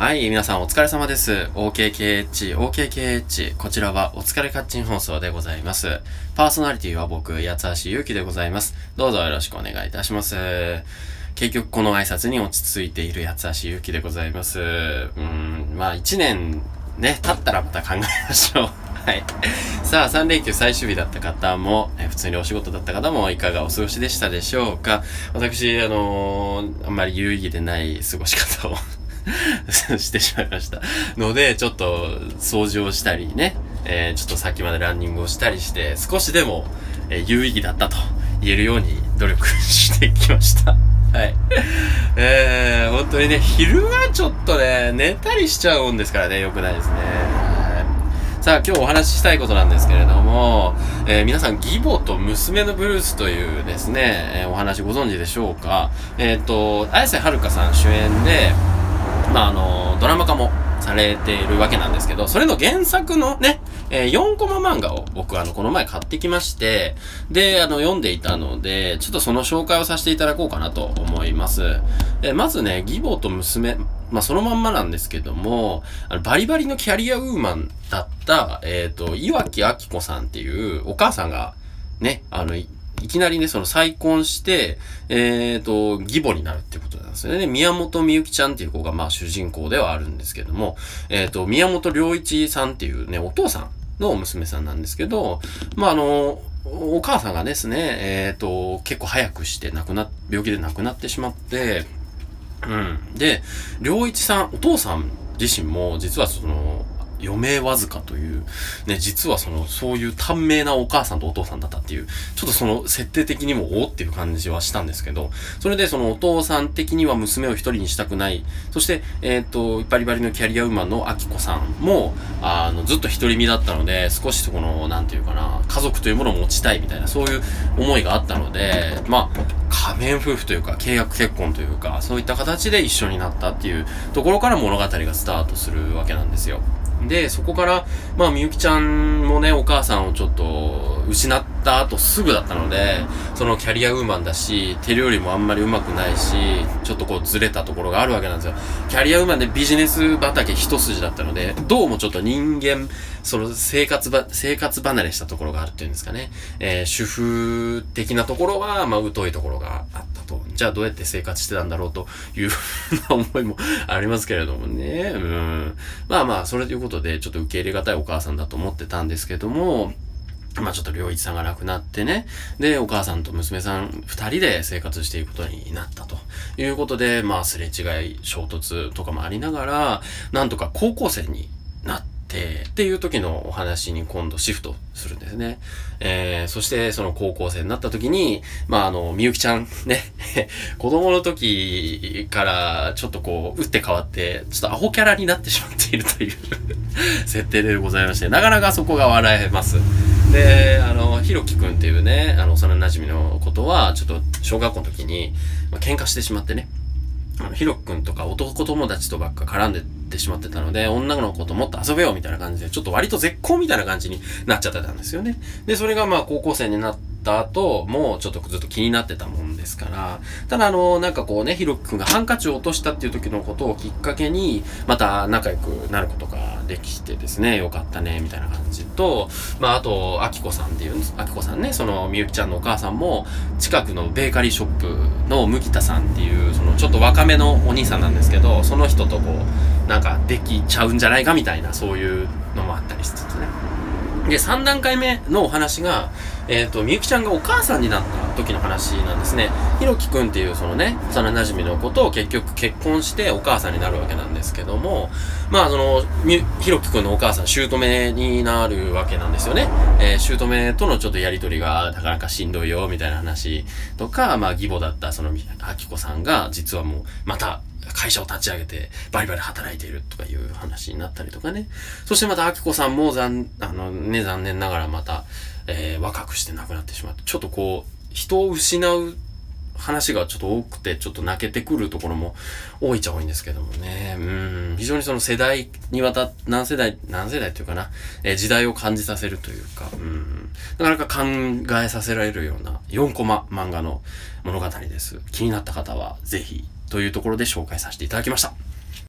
はい、皆さんお疲れ様です。OKKH、OKKH。こちらはお疲れカッチン放送でございます。パーソナリティは僕、八橋ゆうきでございます。どうぞよろしくお願いいたします。結局この挨拶に落ち着いている八橋ゆうきでございます。うん、まあ一年ね、経ったらまた考えましょう。はい。さあ、3連休最終日だった方も、え普通にお仕事だった方もいかがお過ごしでしたでしょうか私、あのーあんまり有意義でない過ごし方を してしまいました。ので、ちょっと掃除をしたりね、えーちょっとさっきまでランニングをしたりして、少しでも、えー有意義だったと言えるように努力してきました。はい。えー、本当にね、昼はちょっとね、寝たりしちゃうんですからね、良くないですね。さあ、今日お話ししたいことなんですけれども、えー皆さん、義母と娘のブルースというですね、えーお話ご存知でしょうか？えっ、と、綾瀬はるかさん主演で、まあ、あの、ドラマ化もされているわけなんですけど、それの原作のね、えー4コマ漫画を僕あの、この前買ってきまして、で、あの、読んでいたので、ちょっとその紹介をさせていただこうかなと思います。えーまずね、義母と娘、まあ、そのまんまなんですけども、あの、バリバリのキャリアウーマンだった、えっ、と、岩木明子さんっていうお母さんが、ね、あの、いきなりね、その再婚して、えっ、と、義母になるっていうことなんですよね。宮本みゆきちゃんっていう子が、まあ主人公ではあるんですけども、えっ、と、宮本良一さんっていうね、お父さんの娘さんなんですけど、まああの、お母さんがですね、えっ、と、結構早くして亡くな、病気で亡くなってしまって、うん。で、良一さん、お父さん自身も、実はその、余命わずかという、ね、実はその、そういう短命なお母さんとお父さんだったっていう、ちょっとその、設定的にもおっていう感じはしたんですけど、それでそのお父さん的には娘を一人にしたくない、そして、えっ、と、バリバリのキャリアウーマンのアキコさんも、あの、ずっと独り身だったので、少しそこの、なんていうかな、家族というものを持ちたいみたいな、そういう思いがあったので、まあ、仮面夫婦というか、契約結婚というか、そういった形で一緒になったっていうところから物語がスタートするわけなんですよ。で、そこから、まあ、みゆきちゃんもね、お母さんをちょっと、失った後すぐだったので、そのキャリアウーマンだし、手料理もあんまりうまくないし、ちょっとこうずれたところがあるわけなんですよ。キャリアウーマンでビジネス畑一筋だったので、どうもちょっと人間、その生活ば、生活離れしたところがあるっていうんですかね。えー主婦的なところは、まあ、疎いところがあったと。じゃあどうやって生活してたんだろうという思いもありますけれどもね。うん。まあまあ、それということで、ちょっと受け入れがたいお母さんだと思ってたんですけども、まあちょっと良一さんが亡くなってね。で、お母さんと娘さん二人で生活していくことになったということで、まあすれ違い、衝突とかもありながら、なんとか高校生になって、っていう時のお話に今度シフトするんですね。えー、そしてその高校生になった時に、まああの、みゆきちゃんね、子供の時からちょっとこう、打って変わって、ちょっとアホキャラになってしまっているという設定でございまして、なかなかそこが笑えます。で、あの、ひろきくんっていうね、あの、幼馴染みのことは、ちょっと小学校の時に、まあ、喧嘩してしまってね、あの、ひろきくんとか男友達とばっか絡んでってしまってたので、女の子ともっと遊べようみたいな感じで、ちょっと割と絶好みたいな感じになっちゃってたんですよね。で、それがまあ高校生になった後、もうちょっとずっと気になってたもんですから、ただあの、なんかこうね、ひろきくんがハンカチを落としたっていう時のことをきっかけに、また仲良くなることができてですね、よかったね、みたいな感じと、まああと、あきこさんっていうんです、あきこさんね、そのみゆきちゃんのお母さんも、近くのベーカリーショップの麦田さんっていう、そのちょっと若めのお兄さんなんですけど、その人とこう、なんかできちゃうんじゃないかみたいな、そういうのもあったりしつつね。で、3段階目のお話が、えっ、と、みゆきちゃんがお母さんになった時の話なんですね。ひろきくんっていうそのね、幼馴染の子と結局結婚してお母さんになるわけなんですけども、まあその、ひろきくんのお母さん、姑になるわけなんですよね。えー、姑とのちょっとやりとりがなかなかしんどいよ、みたいな話とか、まあ義母だったその、あきこさんが実はもう、また、会社を立ち上げてバリバリ働いているとかいう話になったりとかね。そしてまた、あきこさんも残、あのね、残念ながらまた、えー若くして亡くなってしまって、ちょっとこう、人を失う話がちょっと多くて、ちょっと泣けてくるところも多いっちゃ多いんですけどもね。うん。非常にその世代にわた、何世代、何世代っていうかな、えー時代を感じさせるというか、うん。なかなか考えさせられるような4コマ漫画の物語です。気になった方はぜひ、というところで紹介させていただきました。